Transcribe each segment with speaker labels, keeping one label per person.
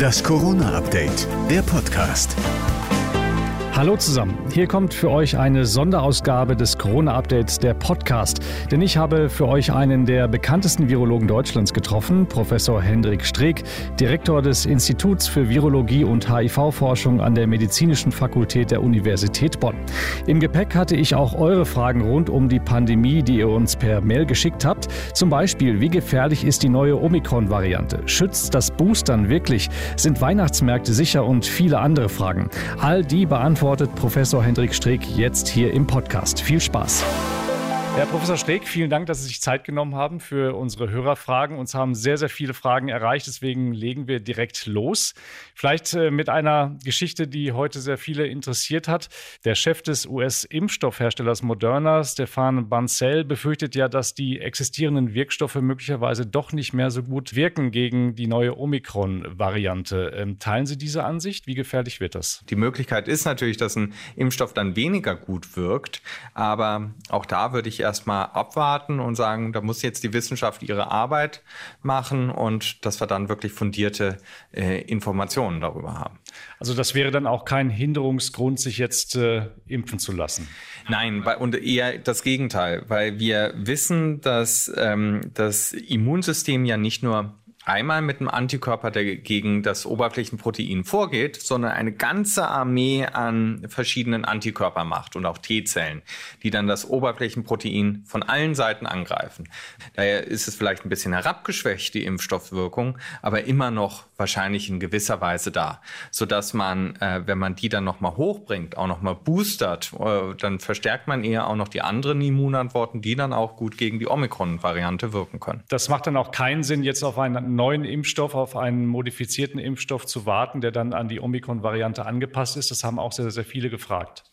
Speaker 1: Das Corona-Update, der Podcast.
Speaker 2: Hallo zusammen, hier kommt für euch eine Sonderausgabe des Corona-Updates, der Podcast. Denn ich habe für euch einen der bekanntesten Virologen Deutschlands getroffen, Professor Hendrik Streeck, Direktor des Instituts für Virologie und HIV-Forschung an der Medizinischen Fakultät der Universität Bonn. Im Gepäck hatte ich auch eure Fragen rund um die Pandemie, die ihr uns per Mail geschickt habt. Zum Beispiel, wie gefährlich ist die neue Omikron-Variante? Schützt das Boostern wirklich? Sind Weihnachtsmärkte sicher und viele andere Fragen? All die beantworten beantwortet Professor Hendrik Streeck jetzt hier im Podcast. Viel Spaß! Herr Professor Streeck, vielen Dank, dass Sie sich Zeit genommen haben für unsere Hörerfragen. Uns haben sehr, sehr viele Fragen erreicht, deswegen legen wir direkt los. Vielleicht äh, mit einer Geschichte, die heute sehr viele interessiert hat. Der Chef des US-Impfstoffherstellers Moderna, Stefan Bancel, befürchtet ja, dass die existierenden Wirkstoffe möglicherweise doch nicht mehr so gut wirken gegen die neue Omikron-Variante. Ähm, teilen Sie diese Ansicht? Wie gefährlich wird das?
Speaker 3: Die Möglichkeit ist natürlich, dass ein Impfstoff dann weniger gut wirkt, aber auch da würde ich erstmal abwarten und sagen, da muss jetzt die Wissenschaft ihre Arbeit machen und dass wir dann wirklich fundierte äh, Informationen darüber haben.
Speaker 2: Also das wäre dann auch kein Hinderungsgrund, sich jetzt äh, impfen zu lassen.
Speaker 3: Nein, und eher das Gegenteil, weil wir wissen, dass ähm, das Immunsystem ja nicht nur einmal mit einem Antikörper, der gegen das Oberflächenprotein vorgeht, sondern eine ganze Armee an verschiedenen Antikörpern macht und auch T-Zellen, die dann das Oberflächenprotein von allen Seiten angreifen. Daher ist es vielleicht ein bisschen herabgeschwächt, die Impfstoffwirkung, aber immer noch wahrscheinlich in gewisser Weise da, sodass man, äh, wenn man die dann nochmal hochbringt, auch nochmal boostert, äh, dann verstärkt man eher auch noch die anderen Immunantworten, die dann auch gut gegen die Omikron-Variante wirken können.
Speaker 2: Das macht dann auch keinen Sinn, jetzt auf einen neuen Impfstoff, auf einen modifizierten Impfstoff zu warten, der dann an die Omikron-Variante angepasst ist. Das haben auch sehr, sehr viele gefragt.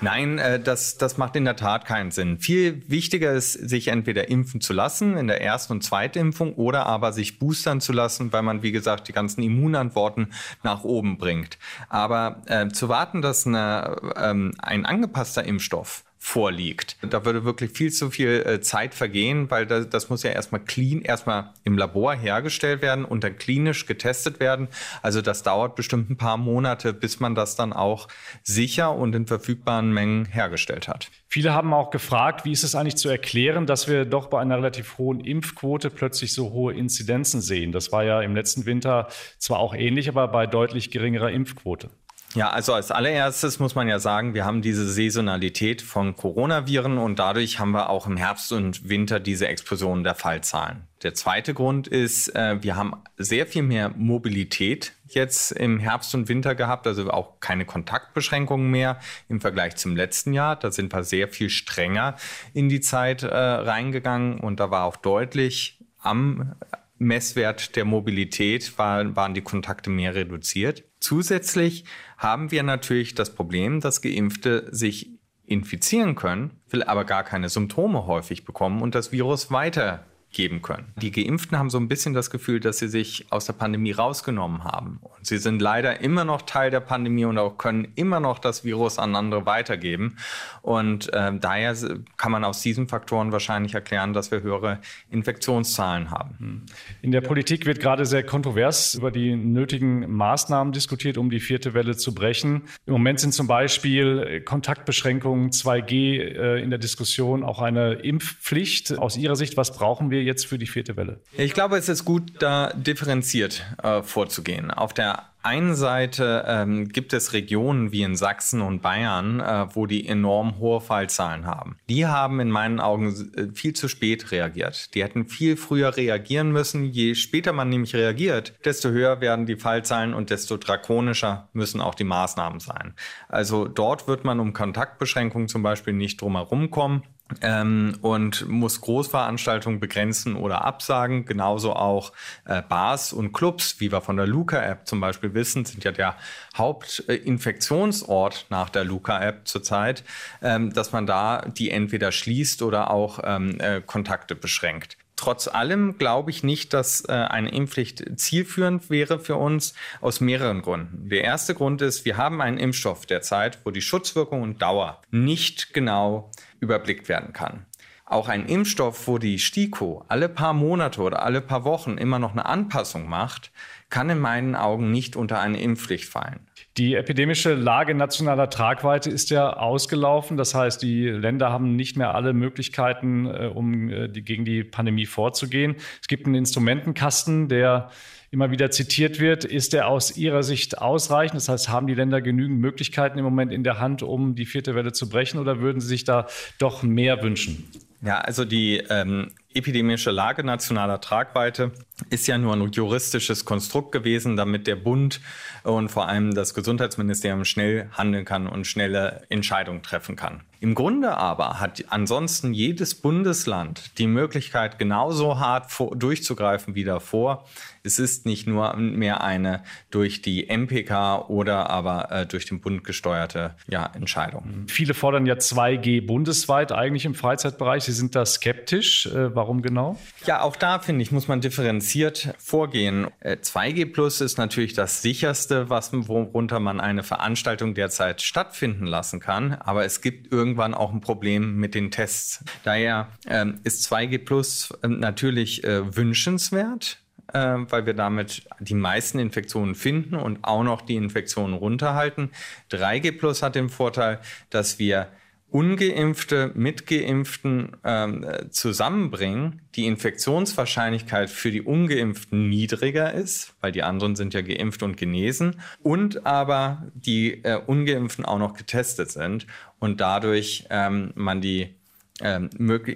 Speaker 3: Nein, äh, das, das macht in der Tat keinen Sinn. Viel wichtiger ist, sich entweder impfen zu lassen in der ersten und zweiten Impfung oder aber sich boostern zu lassen, weil man, wie gesagt, die ganzen Immunantworten nach oben bringt. Aber äh, zu warten, dass eine, ähm, ein angepasster Impfstoff vorliegt. Da würde wirklich viel zu viel äh, Zeit vergehen, weil das, das muss ja erstmal clean, erstmal im Labor hergestellt werden und dann klinisch getestet werden. Also das dauert bestimmt ein paar Monate, bis man das dann auch sicher und in verfügbaren Mengen hergestellt hat.
Speaker 2: Viele haben auch gefragt, wie ist es eigentlich zu erklären, dass wir doch bei einer relativ hohen Impfquote plötzlich so hohe Inzidenzen sehen. Das war ja im letzten Winter zwar auch ähnlich, aber bei deutlich geringerer Impfquote.
Speaker 3: Ja, also als allererstes muss man ja sagen, wir haben diese Saisonalität von Coronaviren und dadurch haben wir auch im Herbst und Winter diese Explosion der Fallzahlen. Der zweite Grund ist, äh, wir haben sehr viel mehr Mobilität jetzt im Herbst und Winter gehabt, also auch keine Kontaktbeschränkungen mehr im Vergleich zum letzten Jahr. Da sind wir sehr viel strenger in die Zeit äh, reingegangen und da war auch deutlich am Messwert der Mobilität war, waren die Kontakte mehr reduziert. Zusätzlich haben wir natürlich das Problem, dass Geimpfte sich infizieren können, will aber gar keine Symptome häufig bekommen und das Virus weiter geben können. Die Geimpften haben so ein bisschen das Gefühl, dass sie sich aus der Pandemie rausgenommen haben. Und sie sind leider immer noch Teil der Pandemie und auch können immer noch das Virus an andere weitergeben. Und äh, daher kann man aus diesen Faktoren wahrscheinlich erklären, dass wir höhere Infektionszahlen haben. Hm.
Speaker 2: In der Politik wird gerade sehr kontrovers über die nötigen Maßnahmen diskutiert, um die vierte Welle zu brechen. Im Moment sind zum Beispiel Kontaktbeschränkungen 2G äh, in der Diskussion, auch eine Impfpflicht. Aus Ihrer Sicht, was brauchen wir jetzt für die vierte Welle?
Speaker 3: Ich glaube, es ist gut, da differenziert äh, vorzugehen. Auf der einen Seite ähm, gibt es Regionen wie in Sachsen und Bayern, äh, wo die enorm hohe Fallzahlen haben. Die haben in meinen Augen äh, viel zu spät reagiert. Die hätten viel früher reagieren müssen. Je später man nämlich reagiert, desto höher werden die Fallzahlen und desto drakonischer müssen auch die Maßnahmen sein. Also dort wird man um Kontaktbeschränkungen zum Beispiel nicht drumherum kommen ähm, und muss Großveranstaltungen begrenzen oder absagen. Genauso auch äh, Bars und Clubs, wie wir von der Luca-App zum Beispiel wissen, sind ja der Hauptinfektionsort nach der Luca-App zurzeit, ähm, dass man da die entweder schließt oder auch ähm, äh, Kontakte beschränkt. Trotz allem glaube ich nicht, dass äh, eine Impfpflicht zielführend wäre für uns aus mehreren Gründen. Der erste Grund ist, wir haben einen Impfstoff derzeit, wo die Schutzwirkung und Dauer nicht genau überblickt werden kann. Auch ein Impfstoff, wo die STIKO alle paar Monate oder alle paar Wochen immer noch eine Anpassung macht, kann in meinen Augen nicht unter eine Impfpflicht fallen.
Speaker 2: Die epidemische Lage nationaler Tragweite ist ja ausgelaufen. Das heißt, die Länder haben nicht mehr alle Möglichkeiten, äh, um äh, die, gegen die Pandemie vorzugehen. Es gibt einen Instrumentenkasten, der immer wieder zitiert wird. Ist der aus Ihrer Sicht ausreichend? Das heißt, haben die Länder genügend Möglichkeiten im Moment in der Hand, um die vierte Welle zu brechen oder würden Sie sich da doch mehr wünschen?
Speaker 3: Ja, also die ähm, epidemische Lage nationaler Tragweite ist ja nur ein juristisches Konstrukt gewesen, damit der Bund und vor allem das Gesundheitsministerium schnell handeln kann und schnelle Entscheidungen treffen kann. Im Grunde aber hat ansonsten jedes Bundesland die Möglichkeit, genauso hart vor, durchzugreifen wie davor. Es ist nicht nur mehr eine durch die MPK oder aber äh, durch den Bund gesteuerte ja, Entscheidung.
Speaker 2: Viele fordern ja 2G bundesweit eigentlich im Freizeitbereich. Sie sind da skeptisch. Äh, warum genau?
Speaker 3: Ja, auch da finde ich, muss man differenziert vorgehen. Äh, 2G Plus ist natürlich das sicherste, was, worunter man eine Veranstaltung derzeit stattfinden lassen kann. Aber es gibt irgendwie irgendwann auch ein Problem mit den Tests. Daher ähm, ist 2G Plus äh, natürlich äh, wünschenswert, äh, weil wir damit die meisten Infektionen finden und auch noch die Infektionen runterhalten. 3G Plus hat den Vorteil, dass wir ungeimpfte mit geimpften ähm, zusammenbringen, die Infektionswahrscheinlichkeit für die ungeimpften niedriger ist, weil die anderen sind ja geimpft und genesen, und aber die äh, ungeimpften auch noch getestet sind und dadurch ähm, man die ähm,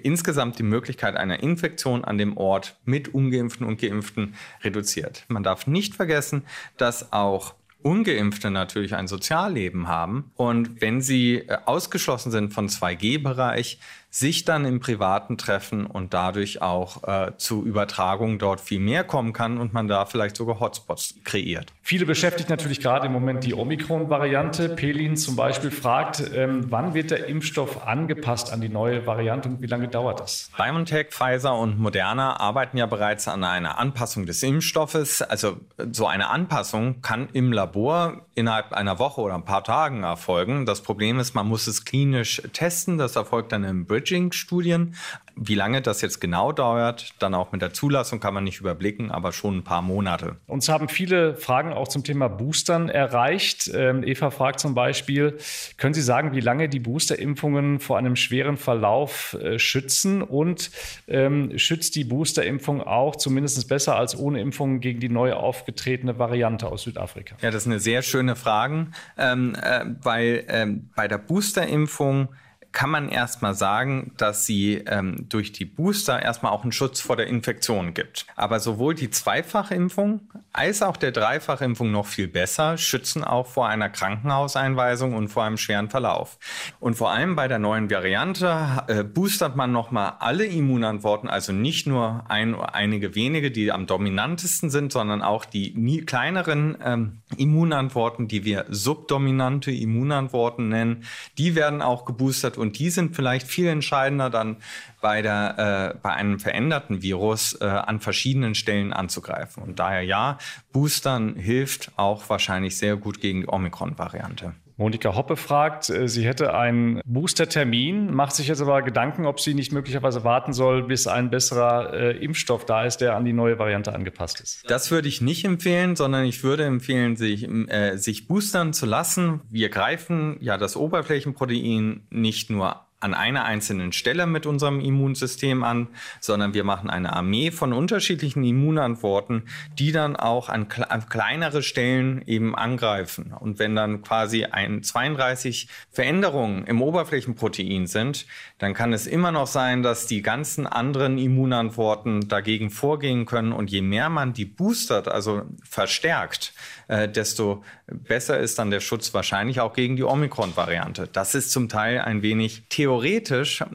Speaker 3: insgesamt die Möglichkeit einer Infektion an dem Ort mit ungeimpften und geimpften reduziert. Man darf nicht vergessen, dass auch Ungeimpfte natürlich ein Sozialleben haben und wenn sie äh, ausgeschlossen sind von 2G-Bereich, sich dann im Privaten treffen und dadurch auch äh, zu Übertragungen dort viel mehr kommen kann und man da vielleicht sogar Hotspots kreiert.
Speaker 2: Viele beschäftigt natürlich gerade im Moment die Omikron-Variante. Pelin zum Beispiel fragt, ähm, wann wird der Impfstoff angepasst an die neue Variante und wie lange dauert das?
Speaker 3: BioNTech, Pfizer und Moderna arbeiten ja bereits an einer Anpassung des Impfstoffes. Also so eine Anpassung kann im Labor innerhalb einer Woche oder ein paar Tagen erfolgen. Das Problem ist, man muss es klinisch testen. Das erfolgt dann Bridge Bridging-Studien. Wie lange das jetzt genau dauert, dann auch mit der Zulassung kann man nicht überblicken, aber schon ein paar Monate.
Speaker 2: Uns haben viele Fragen auch zum Thema Boostern erreicht. Ähm, Eva fragt zum Beispiel, können Sie sagen, wie lange die Boosterimpfungen vor einem schweren Verlauf äh, schützen und ähm, schützt die Boosterimpfung auch zumindest besser als ohne Impfung gegen die neu aufgetretene Variante aus Südafrika?
Speaker 3: Ja, das ist eine sehr schöne Frage, ähm, äh, weil ähm, bei der Boosterimpfung kann man erstmal sagen, dass sie ähm, durch die Booster erstmal auch einen Schutz vor der Infektion gibt. Aber sowohl die Zweifachimpfung als auch der Dreifachimpfung noch viel besser schützen auch vor einer Krankenhauseinweisung und vor einem schweren Verlauf. Und vor allem bei der neuen Variante äh, boostert man nochmal alle Immunantworten, also nicht nur ein, einige wenige, die am dominantesten sind, sondern auch die nie, kleineren ähm, Immunantworten, die wir subdominante Immunantworten nennen, die werden auch geboostert und die sind vielleicht viel entscheidender dann bei, der, äh, bei einem veränderten Virus äh, an verschiedenen Stellen anzugreifen. Und daher ja, Boostern hilft auch wahrscheinlich sehr gut gegen die Omikron-Variante.
Speaker 2: Monika Hoppe fragt, äh, sie hätte einen Boostertermin, macht sich jetzt aber Gedanken, ob sie nicht möglicherweise warten soll, bis ein besserer äh, Impfstoff da ist, der an die neue Variante angepasst ist.
Speaker 3: Das würde ich nicht empfehlen, sondern ich würde empfehlen, sich, äh, sich boostern zu lassen. Wir greifen ja das Oberflächenprotein nicht nur an einer einzelnen Stelle mit unserem Immunsystem an, sondern wir machen eine Armee von unterschiedlichen Immunantworten, die dann auch an, an kleinere Stellen eben angreifen. Und wenn dann quasi ein 32 Veränderungen im Oberflächenprotein sind, dann kann es immer noch sein, dass die ganzen anderen Immunantworten dagegen vorgehen können. Und je mehr man die boostert, also verstärkt, äh, desto besser ist dann der Schutz wahrscheinlich auch gegen die Omikron-Variante. Das ist zum Teil ein wenig theoretisch,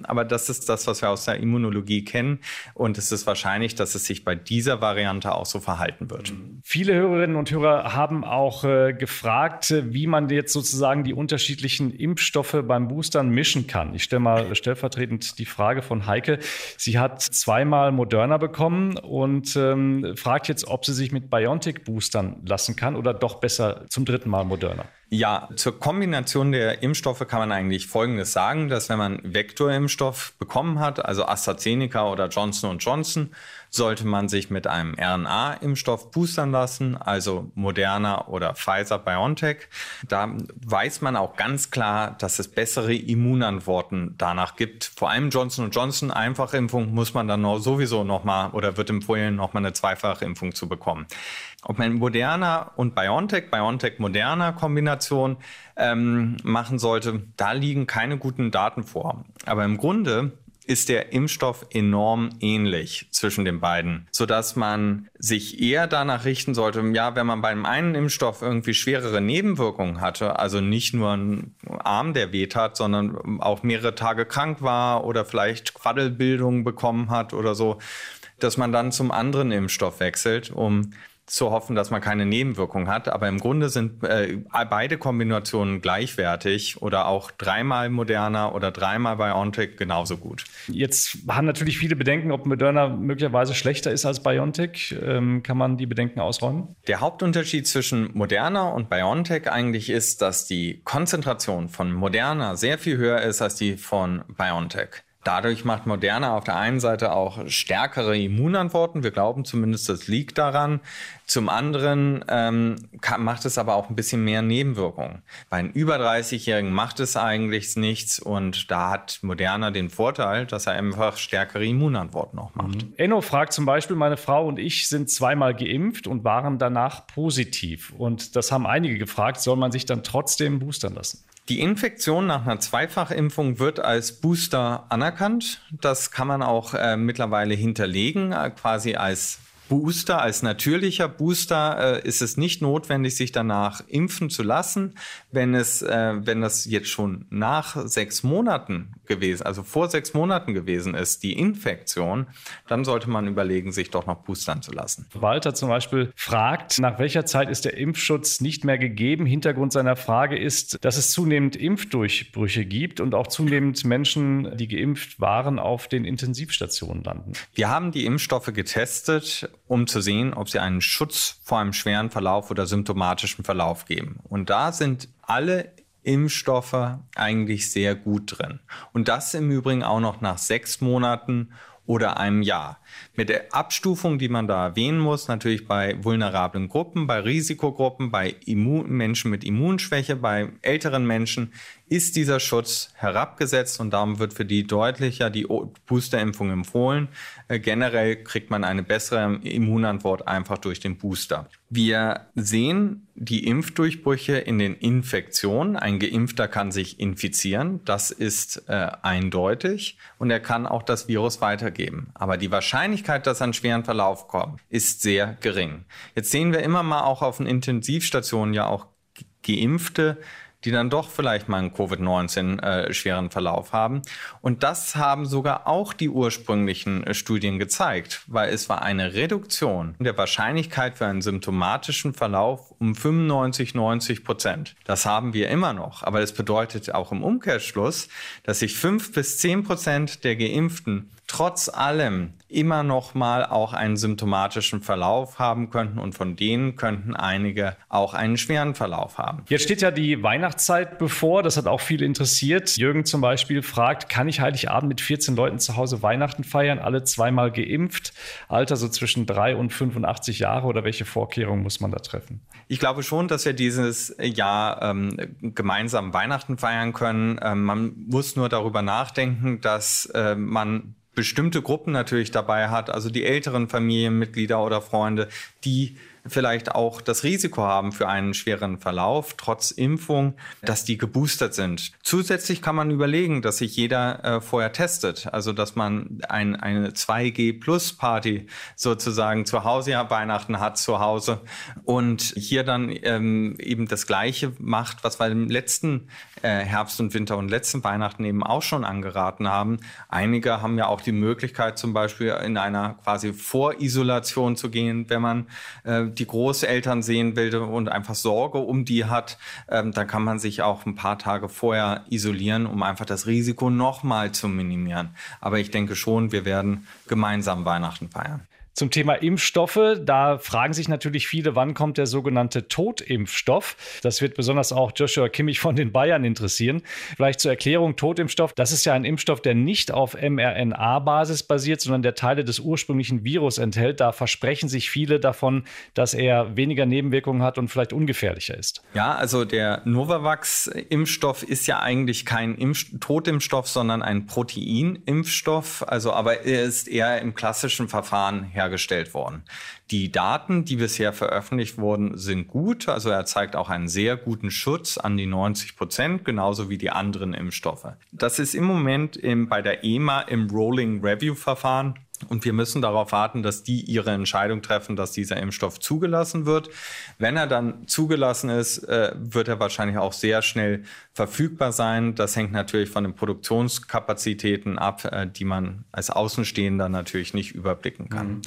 Speaker 3: aber das ist das, was wir aus der Immunologie kennen. Und es ist wahrscheinlich, dass es sich bei dieser Variante auch so verhalten wird.
Speaker 2: Viele Hörerinnen und Hörer haben auch äh, gefragt, wie man jetzt sozusagen die unterschiedlichen Impfstoffe beim Boostern mischen kann. Ich stelle mal stellvertretend die Frage von Heike. Sie hat zweimal Moderna bekommen und ähm, fragt jetzt, ob sie sich mit BioNTech boostern lassen kann oder doch besser zum dritten Mal Moderna?
Speaker 3: Ja, zur Kombination der Impfstoffe kann man eigentlich Folgendes sagen, dass wenn man Vektorimpfstoff bekommen hat, also AstraZeneca oder Johnson Johnson, sollte man sich mit einem RNA-Impfstoff boostern lassen, also Moderna oder Pfizer BioNTech. Da weiß man auch ganz klar, dass es bessere Immunantworten danach gibt. Vor allem Johnson Johnson Einfachimpfung muss man dann noch sowieso nochmal oder wird empfohlen, nochmal eine Zweifachimpfung zu bekommen. Ob man Moderna und BioNTech, BioNTech-Moderna-Kombination ähm, machen sollte, da liegen keine guten Daten vor. Aber im Grunde ist der Impfstoff enorm ähnlich zwischen den beiden, so dass man sich eher danach richten sollte, ja, wenn man beim einen Impfstoff irgendwie schwerere Nebenwirkungen hatte, also nicht nur einen Arm, der weht hat, sondern auch mehrere Tage krank war oder vielleicht Quaddelbildung bekommen hat oder so, dass man dann zum anderen Impfstoff wechselt, um zu hoffen, dass man keine Nebenwirkungen hat. Aber im Grunde sind äh, beide Kombinationen gleichwertig oder auch dreimal Moderna oder dreimal BioNTech genauso gut.
Speaker 2: Jetzt haben natürlich viele Bedenken, ob Moderna möglicherweise schlechter ist als BioNTech. Ähm, kann man die Bedenken ausräumen?
Speaker 3: Der Hauptunterschied zwischen Moderna und BioNTech eigentlich ist, dass die Konzentration von Moderna sehr viel höher ist als die von BioNTech. Dadurch macht Moderna auf der einen Seite auch stärkere Immunantworten. Wir glauben zumindest, das liegt daran. Zum anderen ähm, kann, macht es aber auch ein bisschen mehr Nebenwirkungen. Bei einem über 30-Jährigen macht es eigentlich nichts und da hat Moderna den Vorteil, dass er einfach stärkere Immunantworten auch macht. Mhm.
Speaker 2: Enno fragt zum Beispiel, meine Frau und ich sind zweimal geimpft und waren danach positiv. Und das haben einige gefragt, soll man sich dann trotzdem boostern lassen?
Speaker 3: Die Infektion nach einer Zweifachimpfung wird als Booster anerkannt. Das kann man auch äh, mittlerweile hinterlegen, äh, quasi als Booster, als natürlicher Booster äh, ist es nicht notwendig, sich danach impfen zu lassen. Wenn es, äh, wenn das jetzt schon nach sechs Monaten gewesen, also vor sechs Monaten gewesen ist, die Infektion, dann sollte man überlegen, sich doch noch boostern zu lassen.
Speaker 2: Walter zum Beispiel fragt, nach welcher Zeit ist der Impfschutz nicht mehr gegeben? Hintergrund seiner Frage ist, dass es zunehmend Impfdurchbrüche gibt und auch zunehmend Menschen, die geimpft waren, auf den Intensivstationen landen.
Speaker 3: Wir haben die Impfstoffe getestet um zu sehen, ob sie einen Schutz vor einem schweren Verlauf oder symptomatischen Verlauf geben. Und da sind alle Impfstoffe eigentlich sehr gut drin. Und das im Übrigen auch noch nach sechs Monaten oder einem Jahr. Mit der Abstufung, die man da erwähnen muss, natürlich bei vulnerablen Gruppen, bei Risikogruppen, bei Immun Menschen mit Immunschwäche, bei älteren Menschen ist dieser Schutz herabgesetzt und darum wird für die deutlicher die Boosterimpfung empfohlen. Äh, generell kriegt man eine bessere Immunantwort einfach durch den Booster. Wir sehen die Impfdurchbrüche in den Infektionen. Ein Geimpfter kann sich infizieren, das ist äh, eindeutig und er kann auch das Virus weitergeben. Aber die Wahrscheinlichkeit, dass ein schweren Verlauf kommt, ist sehr gering. Jetzt sehen wir immer mal auch auf den Intensivstationen ja auch Geimpfte, die dann doch vielleicht mal einen Covid-19 äh, schweren Verlauf haben. Und das haben sogar auch die ursprünglichen äh, Studien gezeigt, weil es war eine Reduktion der Wahrscheinlichkeit für einen symptomatischen Verlauf um 95, 90 Prozent. Das haben wir immer noch. Aber das bedeutet auch im Umkehrschluss, dass sich fünf bis zehn Prozent der Geimpften trotz allem immer noch mal auch einen symptomatischen Verlauf haben könnten und von denen könnten einige auch einen schweren Verlauf haben.
Speaker 2: Jetzt steht ja die Weihnachtszeit bevor, das hat auch viele interessiert. Jürgen zum Beispiel fragt, kann ich Heiligabend mit 14 Leuten zu Hause Weihnachten feiern, alle zweimal geimpft, Alter so zwischen 3 und 85 Jahre oder welche Vorkehrungen muss man da treffen?
Speaker 3: Ich glaube schon, dass wir dieses Jahr ähm, gemeinsam Weihnachten feiern können. Ähm, man muss nur darüber nachdenken, dass äh, man bestimmte Gruppen natürlich dabei hat, also die älteren Familienmitglieder oder Freunde, die vielleicht auch das Risiko haben für einen schweren Verlauf, trotz Impfung, dass die geboostert sind. Zusätzlich kann man überlegen, dass sich jeder äh, vorher testet, also dass man ein, eine 2G-Plus-Party sozusagen zu Hause, ja, Weihnachten hat zu Hause und hier dann ähm, eben das Gleiche macht, was wir im letzten äh, Herbst und Winter und letzten Weihnachten eben auch schon angeraten haben. Einige haben ja auch die Möglichkeit, zum Beispiel in einer quasi Vorisolation zu gehen, wenn man äh, die Großeltern sehen will und einfach Sorge um die hat, ähm, dann kann man sich auch ein paar Tage vorher isolieren, um einfach das Risiko nochmal zu minimieren. Aber ich denke schon, wir werden gemeinsam Weihnachten feiern.
Speaker 2: Zum Thema Impfstoffe, da fragen sich natürlich viele, wann kommt der sogenannte Totimpfstoff? Das wird besonders auch Joshua Kimmich von den Bayern interessieren. Vielleicht zur Erklärung, Totimpfstoff, das ist ja ein Impfstoff, der nicht auf mRNA-Basis basiert, sondern der Teile des ursprünglichen Virus enthält. Da versprechen sich viele davon, dass er weniger Nebenwirkungen hat und vielleicht ungefährlicher ist.
Speaker 3: Ja, also der Novavax-Impfstoff ist ja eigentlich kein Impf Totimpfstoff, sondern ein Proteinimpfstoff. Also aber er ist eher im klassischen Verfahren her hergestellt worden. Die Daten, die bisher veröffentlicht wurden, sind gut. Also er zeigt auch einen sehr guten Schutz an die 90 Prozent, genauso wie die anderen Impfstoffe. Das ist im Moment im, bei der EMA im Rolling Review Verfahren. Und wir müssen darauf warten, dass die ihre Entscheidung treffen, dass dieser Impfstoff zugelassen wird. Wenn er dann zugelassen ist, äh, wird er wahrscheinlich auch sehr schnell verfügbar sein. Das hängt natürlich von den Produktionskapazitäten ab, äh, die man als Außenstehender natürlich nicht überblicken kann. Mhm.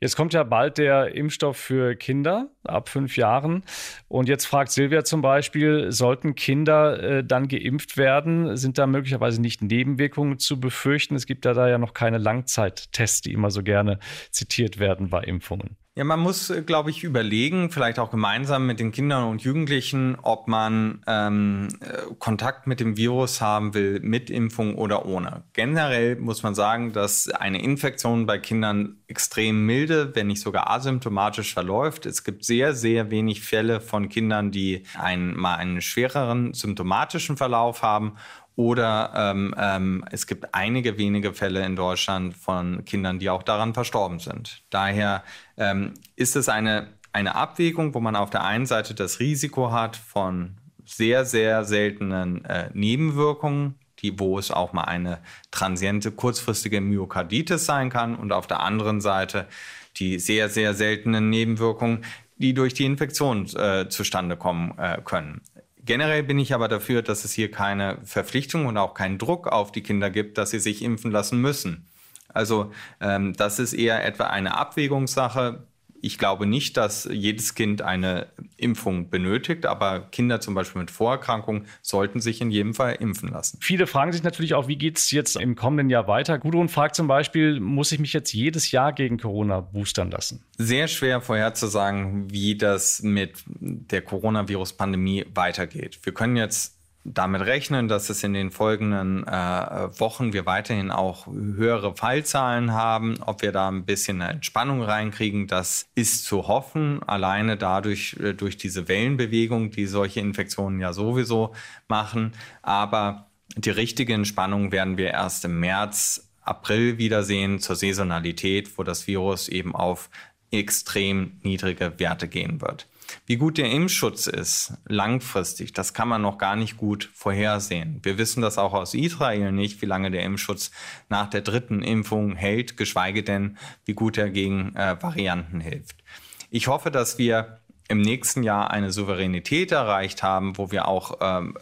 Speaker 2: Jetzt kommt ja bald der Impfstoff für Kinder ab fünf Jahren. Und jetzt fragt Silvia zum Beispiel, sollten Kinder äh, dann geimpft werden? Sind da möglicherweise nicht Nebenwirkungen zu befürchten? Es gibt ja da ja noch keine Langzeittests, die immer so gerne zitiert werden bei Impfungen.
Speaker 3: Ja, man muss, äh, glaube ich, überlegen, vielleicht auch gemeinsam mit den Kindern und Jugendlichen, ob man ähm, äh, Kontakt mit dem Virus haben will, mit Impfung oder ohne. Generell muss man sagen, dass eine Infektion bei Kindern extrem milde, wenn nicht sogar asymptomatisch verläuft. Es gibt sehr, sehr wenig Fälle von Kindern, die einen, mal einen schwereren symptomatischen Verlauf haben oder ähm, ähm, es gibt einige wenige Fälle in Deutschland von Kindern, die auch daran verstorben sind. Daher ähm, ist es eine, eine Abwägung, wo man auf der einen Seite das Risiko hat von sehr, sehr seltenen äh, Nebenwirkungen, die, wo es auch mal eine transiente, kurzfristige Myokarditis sein kann und auf der anderen Seite die sehr, sehr seltenen Nebenwirkungen, die durch die Infektion äh, zustande kommen äh, können. Generell bin ich aber dafür, dass es hier keine Verpflichtung und auch keinen Druck auf die Kinder gibt, dass sie sich impfen lassen müssen. Also ähm, das ist eher etwa eine Abwägungssache. Ich glaube nicht, dass jedes Kind eine Impfung benötigt, aber Kinder zum Beispiel mit Vorerkrankungen sollten sich in jedem Fall impfen lassen.
Speaker 2: Viele fragen sich natürlich auch, wie geht es jetzt im kommenden Jahr weiter? Gudrun fragt zum Beispiel, muss ich mich jetzt jedes Jahr gegen Corona boostern lassen?
Speaker 3: Sehr schwer vorherzusagen, wie das mit der Coronavirus-Pandemie weitergeht. Wir können jetzt damit rechnen, dass es in den folgenden äh, Wochen wir weiterhin auch höhere Fallzahlen haben. Ob wir da ein bisschen eine Entspannung reinkriegen, das ist zu hoffen. Alleine dadurch, äh, durch diese Wellenbewegung, die solche Infektionen ja sowieso machen. Aber die richtige Entspannung werden wir erst im März, April wiedersehen zur Saisonalität, wo das Virus eben auf extrem niedrige Werte gehen wird. Wie gut der Impfschutz ist, langfristig, das kann man noch gar nicht gut vorhersehen. Wir wissen das auch aus Israel nicht, wie lange der Impfschutz nach der dritten Impfung hält, geschweige denn, wie gut er gegen äh, Varianten hilft. Ich hoffe, dass wir im nächsten Jahr eine Souveränität erreicht haben, wo wir auch ähm,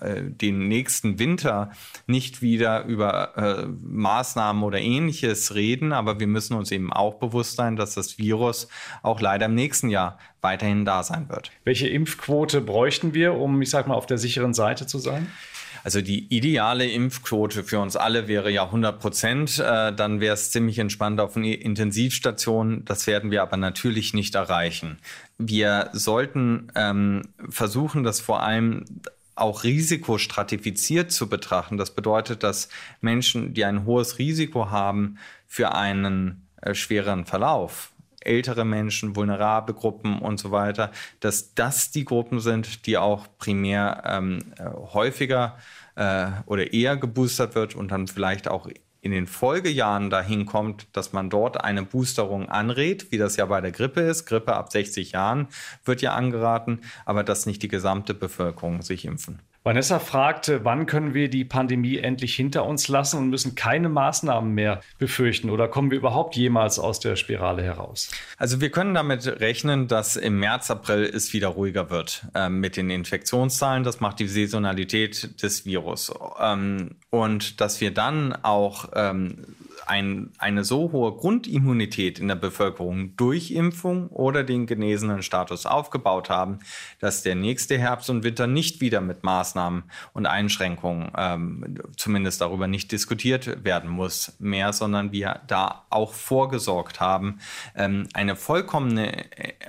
Speaker 3: äh, den nächsten Winter nicht wieder über äh, Maßnahmen oder ähnliches reden, aber wir müssen uns eben auch bewusst sein, dass das Virus auch leider im nächsten Jahr weiterhin da sein wird.
Speaker 2: Welche Impfquote bräuchten wir, um, ich sag mal, auf der sicheren Seite zu sein?
Speaker 3: Also die ideale Impfquote für uns alle wäre ja 100 Prozent. Äh, dann wäre es ziemlich entspannt auf einer Intensivstation. Das werden wir aber natürlich nicht erreichen. Wir sollten ähm, versuchen, das vor allem auch risikostratifiziert zu betrachten. Das bedeutet, dass Menschen, die ein hohes Risiko haben für einen äh, schweren Verlauf, ältere Menschen, vulnerable Gruppen und so weiter, dass das die Gruppen sind, die auch primär ähm, äh, häufiger äh, oder eher geboostert wird und dann vielleicht auch in den Folgejahren dahin kommt, dass man dort eine Boosterung anrät, wie das ja bei der Grippe ist. Grippe ab 60 Jahren wird ja angeraten, aber dass nicht die gesamte Bevölkerung sich impfen.
Speaker 2: Vanessa fragte, wann können wir die Pandemie endlich hinter uns lassen und müssen keine Maßnahmen mehr befürchten oder kommen wir überhaupt jemals aus der Spirale heraus?
Speaker 3: Also wir können damit rechnen, dass im März, April es wieder ruhiger wird äh, mit den Infektionszahlen. Das macht die Saisonalität des Virus. Ähm, und dass wir dann auch ähm, ein, eine so hohe Grundimmunität in der Bevölkerung durch Impfung oder den genesenen Status aufgebaut haben, dass der nächste Herbst und Winter nicht wieder mit Maßnahmen und Einschränkungen ähm, zumindest darüber nicht diskutiert werden muss mehr, sondern wir da auch vorgesorgt haben. Ähm, eine vollkommene,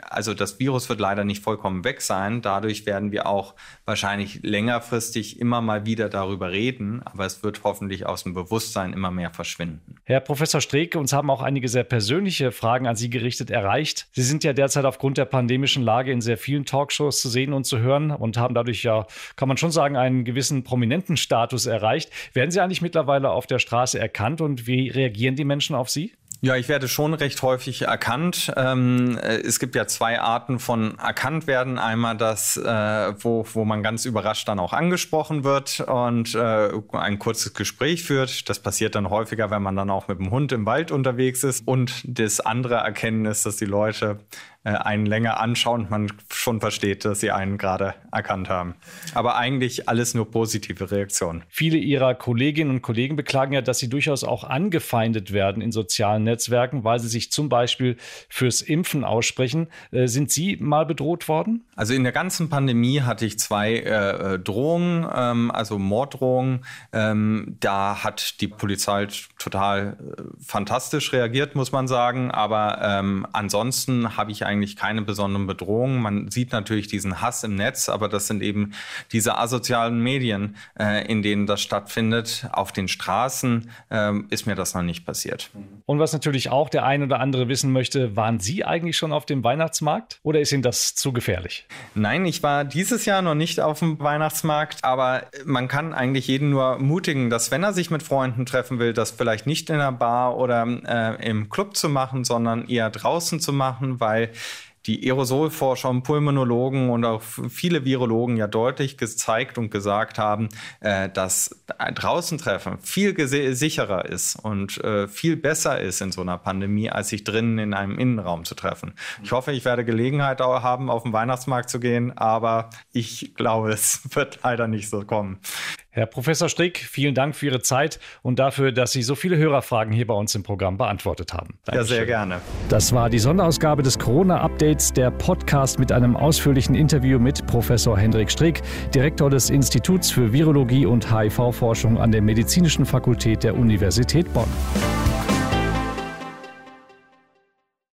Speaker 3: also das Virus wird leider nicht vollkommen weg sein. Dadurch werden wir auch wahrscheinlich längerfristig immer mal wieder darüber reden, aber es wird hoffentlich aus dem Bewusstsein immer mehr verschwinden.
Speaker 2: Herr Professor Streke, uns haben auch einige sehr persönliche Fragen an Sie gerichtet erreicht. Sie sind ja derzeit aufgrund der pandemischen Lage in sehr vielen Talkshows zu sehen und zu hören und haben dadurch ja, kann man schon sagen, einen gewissen prominenten Status erreicht. Werden Sie eigentlich mittlerweile auf der Straße erkannt und wie reagieren die Menschen auf Sie?
Speaker 3: Ja, ich werde schon recht häufig erkannt. Ähm, äh, es gibt ja zwei Arten von erkannt werden. Einmal das, äh, wo, wo man ganz überrascht dann auch angesprochen wird und äh, ein kurzes Gespräch führt. Das passiert dann häufiger, wenn man dann auch mit dem Hund im Wald unterwegs ist. Und das andere Erkennen ist, dass die Leute äh, einen länger anschauen und man schon versteht, dass sie einen gerade erkannt haben. Aber eigentlich alles nur positive Reaktionen.
Speaker 2: Viele Ihrer Kolleginnen und Kollegen beklagen ja, dass sie durchaus auch angefeindet werden in sozialen Netzwerken, weil sie sich zum Beispiel fürs Impfen aussprechen. Äh, sind Sie mal bedroht worden?
Speaker 3: Also in der ganzen Pandemie hatte ich zwei äh, Drohungen, ähm, also Morddrohungen. Ähm, da hat die Polizei total äh, fantastisch reagiert, muss man sagen. Aber ähm, ansonsten habe ich eigentlich keine besonderen Bedrohungen. Man sieht natürlich diesen Hass im Netz, aber das sind eben diese asozialen Medien, äh, in denen das stattfindet. Auf den Straßen äh, ist mir das noch nicht passiert.
Speaker 2: Und was natürlich auch der ein oder andere wissen möchte, waren Sie eigentlich schon auf dem Weihnachtsmarkt oder ist Ihnen das zu gefährlich?
Speaker 3: Nein, ich war dieses Jahr noch nicht auf dem Weihnachtsmarkt, aber man kann eigentlich jeden nur mutigen, dass wenn er sich mit Freunden treffen will, das vielleicht nicht in der Bar oder äh, im Club zu machen, sondern eher draußen zu machen, weil die Aerosolforscher und Pulmonologen und auch viele Virologen ja deutlich gezeigt und gesagt haben, äh, dass draußen treffen viel sicherer ist und äh, viel besser ist in so einer Pandemie, als sich drinnen in einem Innenraum zu treffen. Ich hoffe, ich werde Gelegenheit haben, auf den Weihnachtsmarkt zu gehen, aber ich glaube, es wird leider nicht so kommen.
Speaker 2: Herr Professor Strick, vielen Dank für Ihre Zeit und dafür, dass Sie so viele Hörerfragen hier bei uns im Programm beantwortet haben.
Speaker 3: Dankeschön. Ja, sehr gerne.
Speaker 2: Das war die Sonderausgabe des Corona-Updates, der Podcast mit einem ausführlichen Interview mit Professor Hendrik Strick, Direktor des Instituts für Virologie und HIV-Forschung an der Medizinischen Fakultät der Universität Bonn.